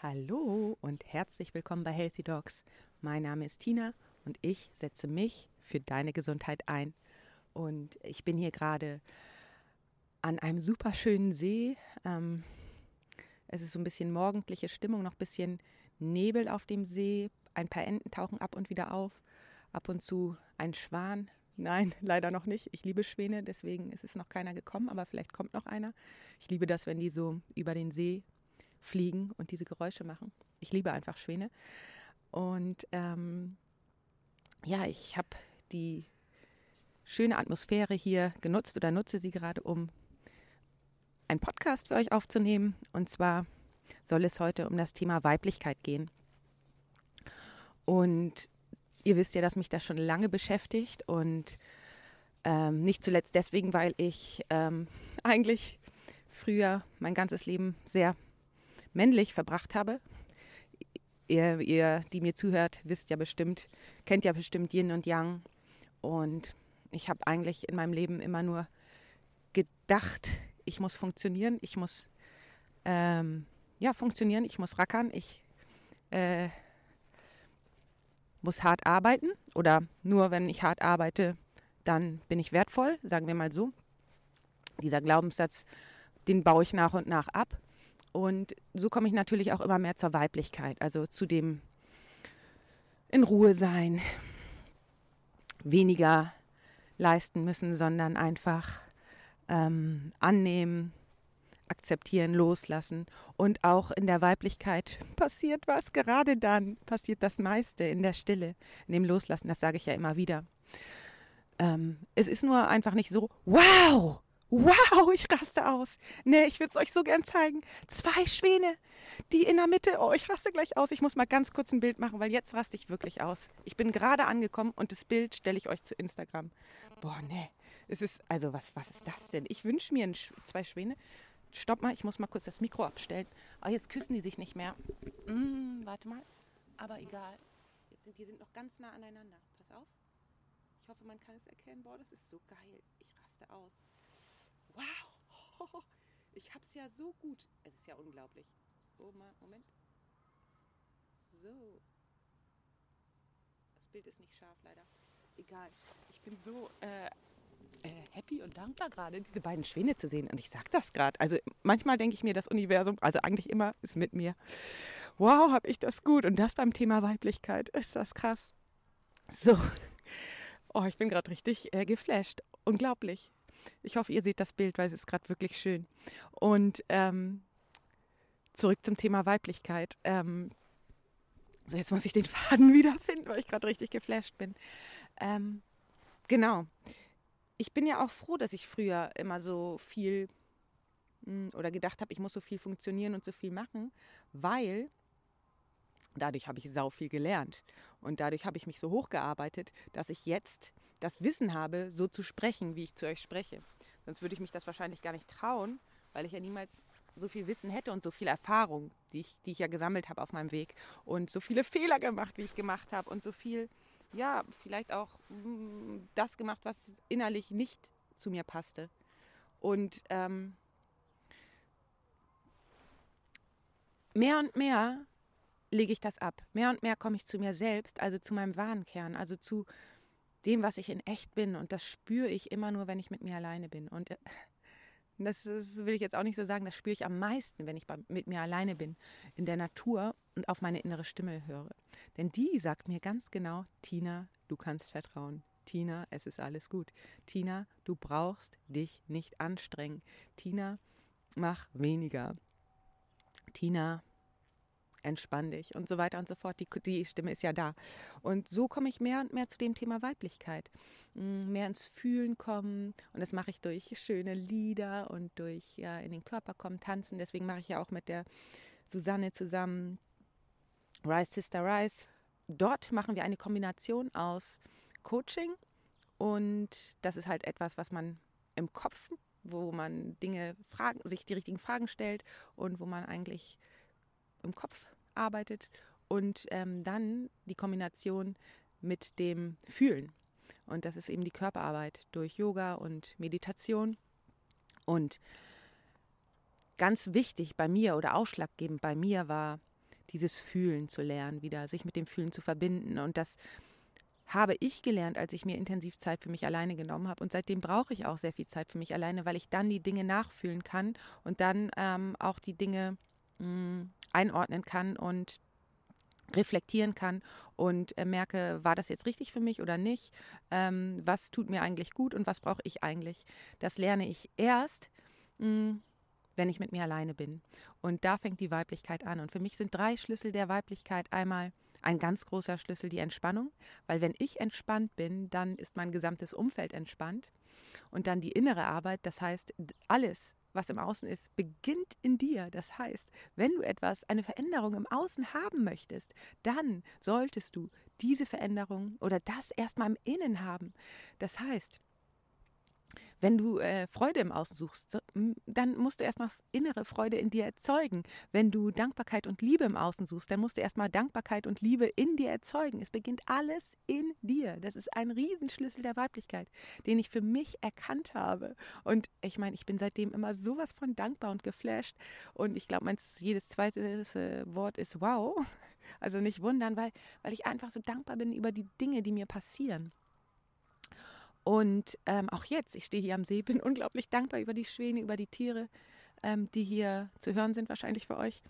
Hallo und herzlich willkommen bei Healthy Dogs. Mein Name ist Tina und ich setze mich für deine Gesundheit ein. Und ich bin hier gerade an einem super schönen See. Ähm, es ist so ein bisschen morgendliche Stimmung, noch ein bisschen Nebel auf dem See. Ein paar Enten tauchen ab und wieder auf. Ab und zu ein Schwan. Nein, leider noch nicht. Ich liebe Schwäne, deswegen ist es noch keiner gekommen, aber vielleicht kommt noch einer. Ich liebe das, wenn die so über den See fliegen und diese Geräusche machen. Ich liebe einfach Schwäne. Und ähm, ja, ich habe die schöne Atmosphäre hier genutzt oder nutze sie gerade, um einen Podcast für euch aufzunehmen. Und zwar soll es heute um das Thema Weiblichkeit gehen. Und ihr wisst ja, dass mich das schon lange beschäftigt und ähm, nicht zuletzt deswegen, weil ich ähm, eigentlich früher mein ganzes Leben sehr männlich verbracht habe. Ihr, ihr, die mir zuhört, wisst ja bestimmt, kennt ja bestimmt Yin und Yang. Und ich habe eigentlich in meinem Leben immer nur gedacht, ich muss funktionieren, ich muss ähm, ja funktionieren, ich muss rackern, ich äh, muss hart arbeiten oder nur wenn ich hart arbeite, dann bin ich wertvoll, sagen wir mal so. Dieser Glaubenssatz, den baue ich nach und nach ab. Und so komme ich natürlich auch immer mehr zur Weiblichkeit, also zu dem in Ruhe sein, weniger leisten müssen, sondern einfach ähm, annehmen, akzeptieren, loslassen. Und auch in der Weiblichkeit passiert was. Gerade dann passiert das meiste in der Stille, in dem Loslassen. Das sage ich ja immer wieder. Ähm, es ist nur einfach nicht so, wow, Wow, ich raste aus. Nee, ich würde es euch so gern zeigen. Zwei Schwäne, die in der Mitte. Oh, ich raste gleich aus. Ich muss mal ganz kurz ein Bild machen, weil jetzt raste ich wirklich aus. Ich bin gerade angekommen und das Bild stelle ich euch zu Instagram. Boah, nee. Es ist, also was, was ist das denn? Ich wünsche mir ein, zwei Schwäne. Stopp mal, ich muss mal kurz das Mikro abstellen. Oh, jetzt küssen die sich nicht mehr. Mm, warte mal. Aber egal. Jetzt sind, die sind noch ganz nah aneinander. Pass auf. Ich hoffe, man kann es erkennen. Boah, das ist so geil. Ich raste aus wow, ich hab's ja so gut. Es ist ja unglaublich. Mal, Moment. So. Das Bild ist nicht scharf, leider. Egal. Ich bin so äh, äh, happy und dankbar gerade, diese beiden Schwäne zu sehen. Und ich sag das gerade. Also manchmal denke ich mir, das Universum, also eigentlich immer, ist mit mir. Wow, hab ich das gut. Und das beim Thema Weiblichkeit. Ist das krass. So. Oh, ich bin gerade richtig äh, geflasht. Unglaublich. Ich hoffe, ihr seht das Bild, weil es ist gerade wirklich schön. Und ähm, zurück zum Thema Weiblichkeit. Ähm, so, jetzt muss ich den Faden wiederfinden, weil ich gerade richtig geflasht bin. Ähm, genau. Ich bin ja auch froh, dass ich früher immer so viel hm, oder gedacht habe, ich muss so viel funktionieren und so viel machen, weil dadurch habe ich sau viel gelernt. Und dadurch habe ich mich so hochgearbeitet, dass ich jetzt das Wissen habe, so zu sprechen, wie ich zu euch spreche. Sonst würde ich mich das wahrscheinlich gar nicht trauen, weil ich ja niemals so viel Wissen hätte und so viel Erfahrung, die ich, die ich ja gesammelt habe auf meinem Weg und so viele Fehler gemacht, wie ich gemacht habe und so viel, ja, vielleicht auch mm, das gemacht, was innerlich nicht zu mir passte. Und ähm, mehr und mehr lege ich das ab. Mehr und mehr komme ich zu mir selbst, also zu meinem wahren Kern, also zu dem, was ich in echt bin. Und das spüre ich immer nur, wenn ich mit mir alleine bin. Und äh, das, das will ich jetzt auch nicht so sagen, das spüre ich am meisten, wenn ich bei, mit mir alleine bin, in der Natur und auf meine innere Stimme höre. Denn die sagt mir ganz genau, Tina, du kannst vertrauen. Tina, es ist alles gut. Tina, du brauchst dich nicht anstrengen. Tina, mach weniger. Tina, entspann dich und so weiter und so fort. Die, die Stimme ist ja da. Und so komme ich mehr und mehr zu dem Thema Weiblichkeit. Mm, mehr ins Fühlen kommen. Und das mache ich durch schöne Lieder und durch ja, in den Körper kommen, tanzen. Deswegen mache ich ja auch mit der Susanne zusammen Rise Sister Rise. Dort machen wir eine Kombination aus Coaching und das ist halt etwas, was man im Kopf, wo man Dinge fragen, sich die richtigen Fragen stellt und wo man eigentlich im Kopf arbeitet und ähm, dann die Kombination mit dem Fühlen. Und das ist eben die Körperarbeit durch Yoga und Meditation. Und ganz wichtig bei mir oder ausschlaggebend bei mir war dieses Fühlen zu lernen, wieder sich mit dem Fühlen zu verbinden. Und das habe ich gelernt, als ich mir intensiv Zeit für mich alleine genommen habe. Und seitdem brauche ich auch sehr viel Zeit für mich alleine, weil ich dann die Dinge nachfühlen kann und dann ähm, auch die Dinge mh, mm, einordnen kann und reflektieren kann und äh, merke, war das jetzt richtig für mich oder nicht? Ähm, was tut mir eigentlich gut und was brauche ich eigentlich? Das lerne ich erst, mh, mm, wenn ich mit mir alleine bin. Und da fängt die Weiblichkeit an. Und für mich sind drei Schlüssel der Weiblichkeit einmal ein ganz großer Schlüssel die Entspannung, weil wenn ich entspannt bin, dann ist mein gesamtes Umfeld entspannt. Und dann die innere Arbeit, das heißt, alles, was im Außen ist, beginnt in dir. Das heißt, wenn du etwas, eine Veränderung im Außen haben möchtest, dann solltest du diese Veränderung oder das erstmal im Innen haben. Das heißt, wenn du äh, Freude im Außen suchst, so, dann musst du erstmal innere Freude in dir erzeugen. Wenn du Dankbarkeit und Liebe im Außen suchst, dann musst du erstmal Dankbarkeit und Liebe in dir erzeugen. Es beginnt alles in dir. Das ist ein Riesenschlüssel der Weiblichkeit, den ich für mich erkannt habe. Und ich meine, ich bin seitdem immer sowas von dankbar und geflasht. Und ich glaube, jedes zweite äh, Wort ist wow. Also nicht wundern, weil, weil ich einfach so dankbar bin über die Dinge, die mir passieren. Und ähm, auch jetzt, ich stehe hier am See, bin unglaublich dankbar über die Schwäne, über die Tiere, ähm, die hier zu hören sind, wahrscheinlich für euch.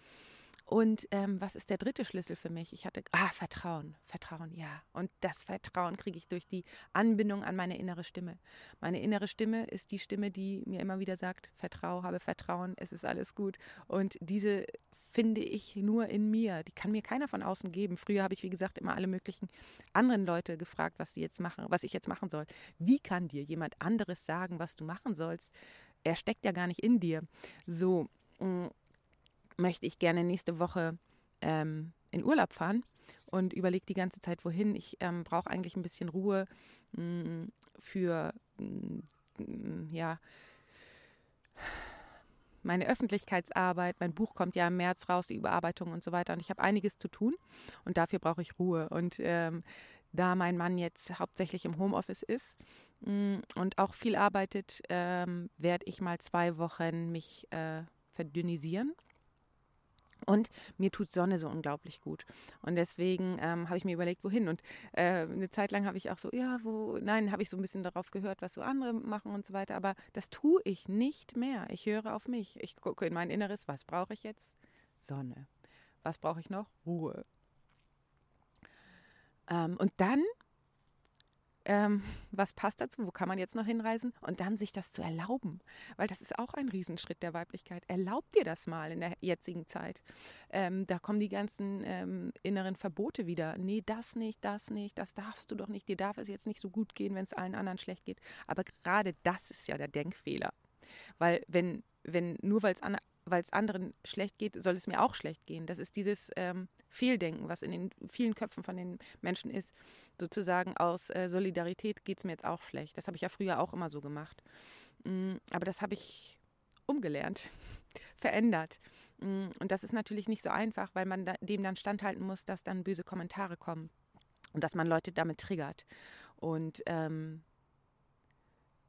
Und ähm, was ist der dritte Schlüssel für mich? Ich hatte, ah, Vertrauen, Vertrauen, ja. Und das Vertrauen kriege ich durch die Anbindung an meine innere Stimme. Meine innere Stimme ist die Stimme, die mir immer wieder sagt, vertrau, habe Vertrauen, es ist alles gut. Und diese finde ich nur in mir. Die kann mir keiner von außen geben. Früher habe ich, wie gesagt, immer alle möglichen anderen Leute gefragt, was sie jetzt machen, was ich jetzt machen soll. Wie kann dir jemand anderes sagen, was du machen sollst? Er steckt ja gar nicht in dir. So mm, möchte ich gerne nächste Woche ähm, in Urlaub fahren und überlege die ganze Zeit, wohin. Ich ähm, brauche eigentlich ein bisschen Ruhe mh, mm, für mh, mm, ja meine Öffentlichkeitsarbeit, mein Buch kommt ja im März raus, die Überarbeitung und so weiter. Und ich habe einiges zu tun und dafür brauche ich Ruhe. Und ähm, da mein Mann jetzt hauptsächlich im Homeoffice ist mh, mm, und auch viel arbeitet, ähm, werde ich mal zwei Wochen mich äh, verdünnisieren und mir tut Sonne so unglaublich gut. Und deswegen ähm, habe ich mir überlegt, wohin. Und äh, eine Zeit lang habe ich auch so, ja, wo, nein, habe ich so ein bisschen darauf gehört, was so andere machen und so weiter. Aber das tue ich nicht mehr. Ich höre auf mich. Ich gucke in mein Inneres, was brauche ich jetzt? Sonne. Was brauche ich noch? Ruhe. Ähm, und dann ähm, was passt dazu, wo kann man jetzt noch hinreisen und dann sich das zu erlauben, weil das ist auch ein Riesenschritt der Weiblichkeit. Erlaubt dir das mal in der jetzigen Zeit. Ähm, da kommen die ganzen ähm, inneren Verbote wieder. Nee, das nicht, das nicht, das darfst du doch nicht, dir darf es jetzt nicht so gut gehen, wenn es allen anderen schlecht geht. Aber gerade das ist ja der Denkfehler. Weil wenn, wenn nur weil es an, weil es anderen schlecht geht, soll es mir auch schlecht gehen. Das ist dieses ähm, Fehldenken, was in den vielen Köpfen von den Menschen ist. Sozusagen aus äh, Solidarität geht es mir jetzt auch schlecht. Das habe ich ja früher auch immer so gemacht. Mm, aber das habe ich umgelernt, verändert. Mm, und das ist natürlich nicht so einfach, weil man da, dem dann standhalten muss, dass dann böse Kommentare kommen und dass man Leute damit triggert. Und ähm,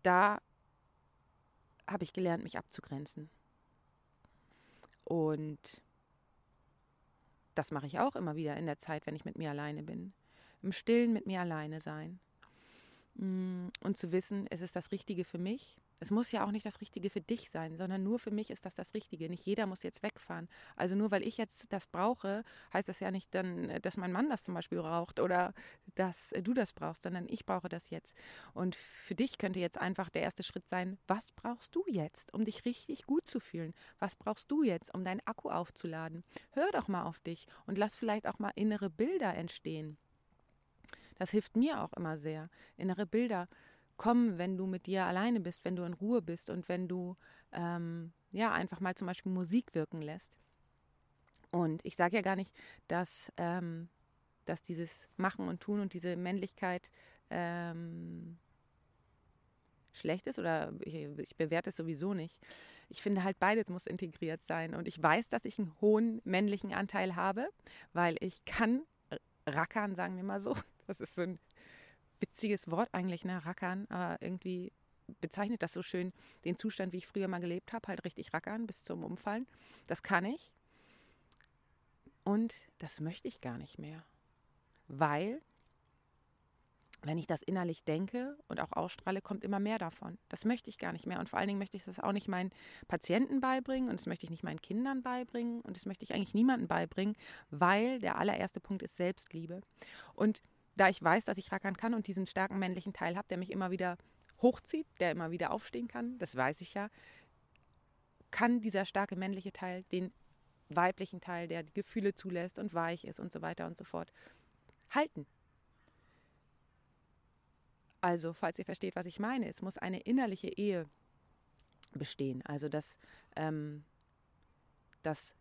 da habe ich gelernt, mich abzugrenzen. Und das mache ich auch immer wieder in der Zeit, wenn ich mit mir alleine bin. Im Stillen mit mir alleine sein. Mm, und zu wissen, es ist das Richtige für mich es muss ja auch nicht das Richtige für dich sein, sondern nur für mich ist das das Richtige. Nicht jeder muss jetzt wegfahren. Also nur weil ich jetzt das brauche, heißt das ja nicht dann, dass mein Mann das zum Beispiel braucht oder dass du das brauchst, sondern ich brauche das jetzt. Und für dich könnte jetzt einfach der erste Schritt sein, was brauchst du jetzt, um dich richtig gut zu fühlen? Was brauchst du jetzt, um deinen Akku aufzuladen? Hör doch mal auf dich und lass vielleicht auch mal innere Bilder entstehen. Das hilft mir auch immer sehr. Innere Bilder kommen, wenn du mit dir alleine bist, wenn du in Ruhe bist und wenn du ähm, ja einfach mal zum Beispiel Musik wirken lässt. Und ich sage ja gar nicht, dass, ähm, dass dieses Machen und Tun und diese Männlichkeit ähm, schlecht ist oder ich, ich bewerte es sowieso nicht. Ich finde halt beides muss integriert sein und ich weiß, dass ich einen hohen männlichen Anteil habe, weil ich kann rackern, sagen wir mal so. Das ist so ein witziges Wort eigentlich, ne? Rackern, aber irgendwie bezeichnet das so schön den Zustand, wie ich früher mal gelebt habe, halt richtig rackern bis zum Umfallen. Das kann ich. Und das möchte ich gar nicht mehr, weil wenn ich das innerlich denke und auch ausstrahle, kommt immer mehr davon. Das möchte ich gar nicht mehr. Und vor allen Dingen möchte ich das auch nicht meinen Patienten beibringen und das möchte ich nicht meinen Kindern beibringen und das möchte ich eigentlich niemandem beibringen, weil der allererste Punkt ist Selbstliebe. Und da ich weiß, dass ich rackern kann und diesen starken männlichen Teil habe, der mich immer wieder hochzieht, der immer wieder aufstehen kann, das weiß ich ja, kann dieser starke männliche Teil den weiblichen Teil, der die Gefühle zulässt und weich ist und so weiter und so fort, halten. Also, falls ihr versteht, was ich meine, es muss eine innerliche Ehe bestehen. Also, dass, ähm, dass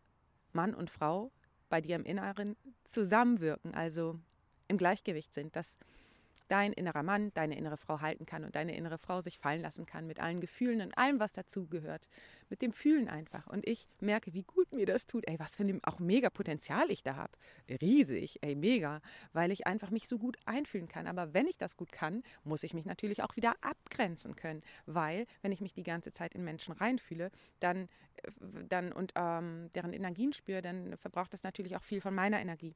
Mann und Frau bei dir im Inneren zusammenwirken, also im Gleichgewicht sind, dass dein innerer Mann deine innere Frau halten kann und deine innere Frau sich fallen lassen kann mit allen Gefühlen und allem, was dazugehört. Mit dem Fühlen einfach. Und ich merke, wie gut mir das tut. Ey, was für ein auch mega Potenzial ich da habe. Riesig, ey, mega. Weil ich einfach mich so gut einfühlen kann. Aber wenn ich das gut kann, muss ich mich natürlich auch wieder abgrenzen können. Weil, wenn ich mich die ganze Zeit in Menschen reinfühle, dann, äh, dann und ähm, deren Energien spüre, dann verbraucht das natürlich auch viel von meiner Energie.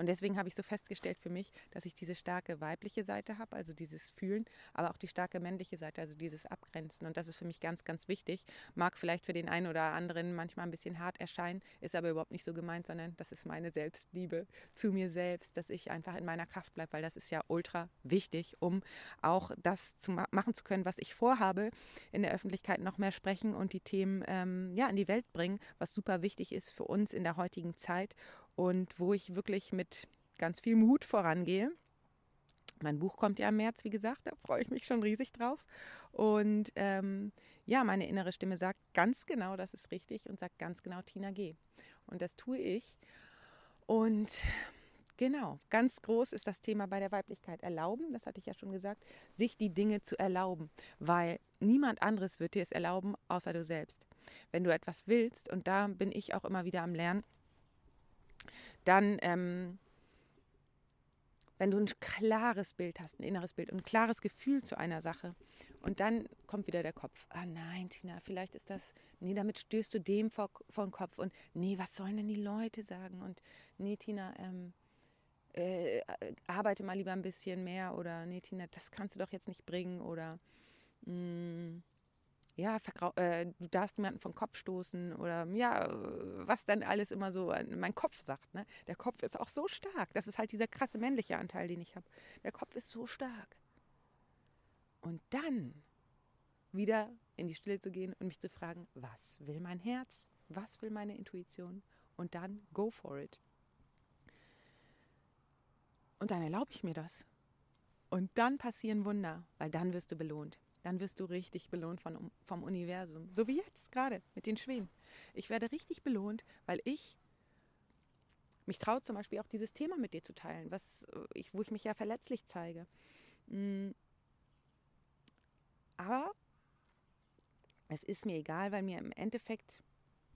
Und deswegen habe ich so festgestellt für mich, dass ich diese starke weibliche Seite habe, also dieses Fühlen, aber auch die starke männliche Seite, also dieses Abgrenzen. Und das ist für mich ganz, ganz wichtig. Mag vielleicht für den einen oder anderen manchmal ein bisschen hart erscheinen, ist aber überhaupt nicht so gemeint, sondern das ist meine Selbstliebe zu mir selbst, dass ich einfach in meiner Kraft bleibe, weil das ist ja ultra wichtig, um auch das zu ma machen zu können, was ich vorhabe, in der Öffentlichkeit noch mehr sprechen und die Themen ähm, ja, in die Welt bringen, was super wichtig ist für uns in der heutigen Zeit und wo ich wirklich mit ganz viel Mut vorangehe. Mein Buch kommt ja im März, wie gesagt, da freue ich mich schon riesig drauf. Und ähm, ja, meine innere Stimme sagt ganz genau, das ist richtig und sagt ganz genau, Tina, geh. Und das tue ich. Und genau, ganz groß ist das Thema bei der Weiblichkeit. Erlauben, das hatte ich ja schon gesagt, sich die Dinge zu erlauben, weil niemand anderes wird dir es erlauben, außer du selbst. Wenn du etwas willst, und da bin ich auch immer wieder am Lernen, dann, ähm, wenn du ein klares Bild hast, ein inneres Bild und ein klares Gefühl zu einer Sache und dann kommt wieder der Kopf, ah nein, Tina, vielleicht ist das, nee, damit stößt du dem vor, vor den Kopf und nee, was sollen denn die Leute sagen? Und nee, Tina, ähm, äh, arbeite mal lieber ein bisschen mehr oder nee, Tina, das kannst du doch jetzt nicht bringen oder mh, mm, ja, äh, du darfst niemanden vom Kopf stoßen oder ja, was dann alles immer so mein Kopf sagt. Ne? Der Kopf ist auch so stark. Das ist halt dieser krasse männliche Anteil, den ich habe. Der Kopf ist so stark. Und dann wieder in die Stille zu gehen und mich zu fragen, was will mein Herz? Was will meine Intuition? Und dann go for it. Und dann erlaube ich mir das. Und dann passieren Wunder, weil dann wirst du belohnt dann wirst du richtig belohnt von, vom Universum. So wie jetzt gerade mit den Schwänen. Ich werde richtig belohnt, weil ich mich traue zum Beispiel auch dieses Thema mit dir zu teilen, was äh, ich, wo ich mich ja verletzlich zeige. Mm. Aber es ist mir egal, weil mir im Endeffekt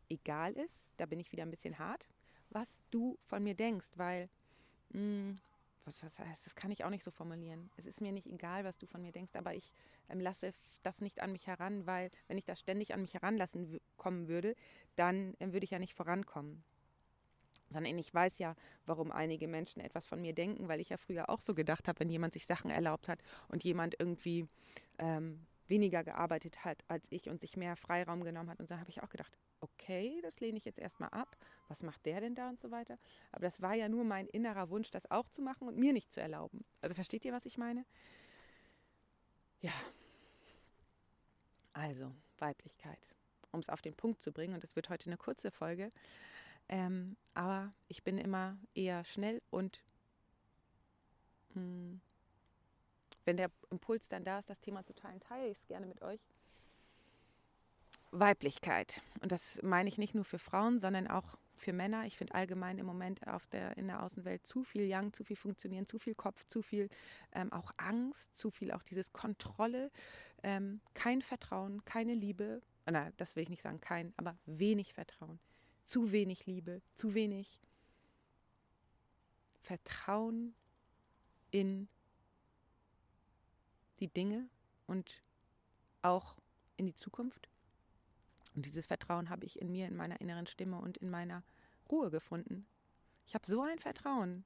egal ist, da bin ich wieder ein bisschen hart, was du von mir denkst, weil was das heißt, das kann ich auch nicht so formulieren. Es ist mir nicht egal, was du von mir denkst, aber ich ähm, lasse das nicht an mich heran, weil wenn ich das ständig an mich heranlassen kommen würde, dann ähm, würde ich ja nicht vorankommen. Sondern ich weiß ja, warum einige Menschen etwas von mir denken, weil ich ja früher auch so gedacht habe, wenn jemand sich Sachen erlaubt hat und jemand irgendwie ähm, weniger gearbeitet hat als ich und sich mehr Freiraum genommen hat. Und dann habe ich auch gedacht, okay, das lehne ich jetzt erstmal ab. Was macht der denn da und so weiter? Aber das war ja nur mein innerer Wunsch, das auch zu machen und mir nicht zu erlauben. Also versteht ihr, was ich meine? Ja. Also, Weiblichkeit. Um es auf den Punkt zu bringen, und es wird heute eine kurze Folge, ähm, aber ich bin immer eher schnell und mh, hm, wenn der Impuls dann da ist, das Thema zu teilen, teile ich es gerne mit euch. Weiblichkeit. Und das meine ich nicht nur für Frauen, sondern auch für Männer. Ich finde allgemein im Moment auf der, in der Außenwelt zu viel Young, zu viel Funktionieren, zu viel Kopf, zu viel ähm, auch Angst, zu viel auch dieses Kontrolle, ähm, kein Vertrauen, keine Liebe. Na, das will ich nicht sagen, kein, aber wenig Vertrauen. Zu wenig Liebe, zu wenig Vertrauen in die Dinge und auch in die Zukunft. Und dieses Vertrauen habe ich in mir, in meiner inneren Stimme und in meiner Ruhe gefunden. Ich habe so ein Vertrauen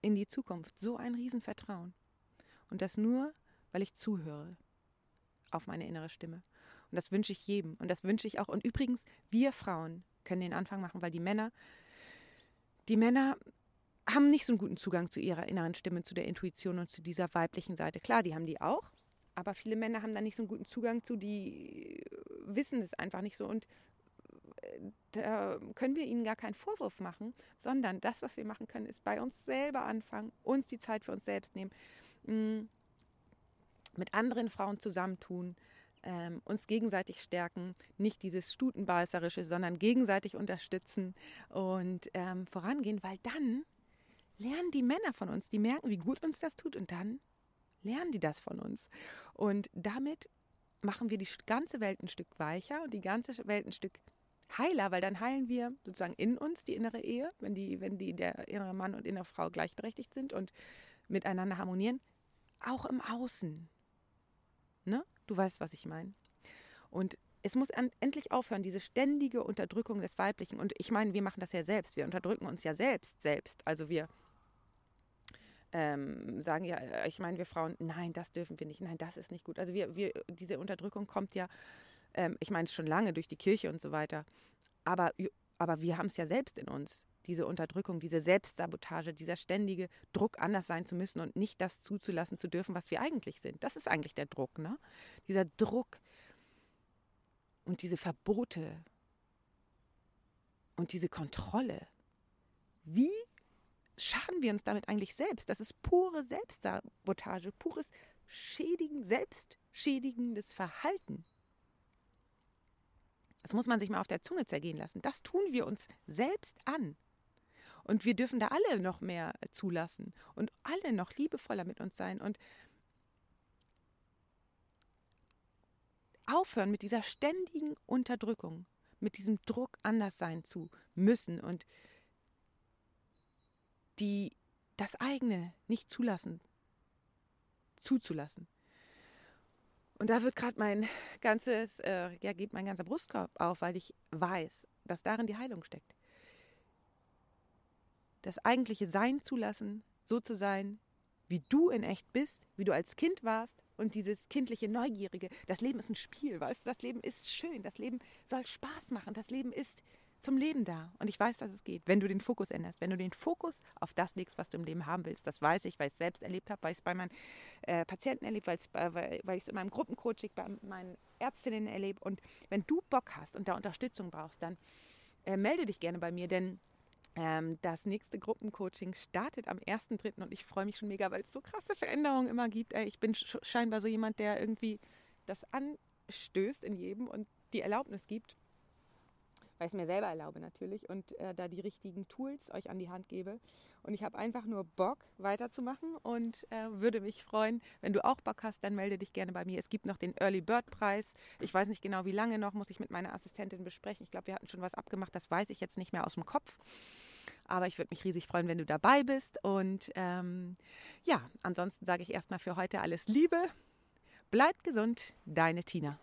in die Zukunft, so ein Riesenvertrauen. Und das nur, weil ich zuhöre auf meine innere Stimme. Und das wünsche ich jedem. Und das wünsche ich auch. Und übrigens, wir Frauen können den Anfang machen, weil die Männer, die Männer haben nicht so einen guten Zugang zu ihrer inneren Stimme, zu der Intuition und zu dieser weiblichen Seite. Klar, die haben die auch, aber viele Männer haben da nicht so einen guten Zugang zu, die wissen es einfach nicht so. Und äh, da können wir ihnen gar keinen Vorwurf machen, sondern das, was wir machen können, ist bei uns selber anfangen, uns die Zeit für uns selbst nehmen, mm, mit anderen Frauen zusammentun, ähm, uns gegenseitig stärken, nicht dieses Stutenbeißerische, sondern gegenseitig unterstützen und ähm, vorangehen, weil dann lernen die Männer von uns, die merken, wie gut uns das tut und dann lernen die das von uns. Und damit machen wir die ganze Welt ein Stück weicher und die ganze Welt ein Stück heiler, weil dann heilen wir sozusagen in uns die innere Ehe, wenn die, wenn die der innere Mann und innere Frau gleichberechtigt sind und miteinander harmonieren, auch im Außen. Ne? Du weißt, was ich meine. Und es muss an, endlich aufhören, diese ständige Unterdrückung des Weiblichen. Und ich meine, wir machen das ja selbst. Wir unterdrücken uns ja selbst, selbst. Also wir ähm, sagen ja, äh, ich meine, wir Frauen, nein, das dürfen wir nicht, nein, das ist nicht gut. Also wir, wir diese Unterdrückung kommt ja, ähm, ich meine schon lange durch die Kirche und so weiter, aber, aber wir haben es ja selbst in uns, diese Unterdrückung, diese Selbstsabotage, dieser ständige Druck, anders sein zu müssen und nicht das zuzulassen zu dürfen, was wir eigentlich sind. Das ist eigentlich der Druck, ne? Dieser Druck und diese Verbote und diese Kontrolle. Wie schaden wir uns damit eigentlich selbst? Das ist pure Selbstsabotage, pures Schädigen, selbstschädigendes Verhalten. Das muss man sich mal auf der Zunge zergehen lassen. Das tun wir uns selbst an. Und wir dürfen da alle noch mehr zulassen und alle noch liebevoller mit uns sein und aufhören mit dieser ständigen Unterdrückung, mit diesem Druck, anders sein zu müssen und die das eigene nicht zulassen, zuzulassen. Und da wird gerade mein ganzes, äh, ja, geht mein ganzer Brustkorb auf, weil ich weiß, dass darin die Heilung steckt. Das eigentliche Sein zulassen, so zu sein, wie du in echt bist, wie du als Kind warst und dieses kindliche Neugierige. Das Leben ist ein Spiel, weißt du? Das Leben ist schön, das Leben soll Spaß machen, das Leben ist zum Leben da. Und ich weiß, dass es geht, wenn du den Fokus änderst, wenn du den Fokus auf das legst, was du im Leben haben willst. Das weiß ich, weil ich es selbst erlebt habe, weil ich es bei meinen äh, Patienten erlebt, weil, weil, ich es in meinem Gruppencoaching bei meinen Ärztinnen erlebe. Und wenn du Bock hast und da Unterstützung brauchst, dann äh, melde dich gerne bei mir, denn ähm, das nächste Gruppencoaching startet am 1.3. und ich freue mich schon mega, weil es so krasse Veränderungen immer gibt. Ey, ich bin scheinbar so jemand, der irgendwie das anstößt in jedem und die Erlaubnis gibt weil ich es mir selber erlaube natürlich und äh, da die richtigen Tools euch an die Hand gebe. Und ich habe einfach nur Bock weiterzumachen und äh, würde mich freuen, wenn du auch Bock hast, dann melde dich gerne bei mir. Es gibt noch den Early Bird Preis. Ich weiß nicht genau, wie lange noch, muss ich mit meiner Assistentin besprechen. Ich glaube, wir hatten schon was abgemacht, das weiß ich jetzt nicht mehr aus dem Kopf. Aber ich würde mich riesig freuen, wenn du dabei bist. Und ähm, ja, ansonsten sage ich erstmal für heute alles Liebe. Bleibt gesund, deine Tina.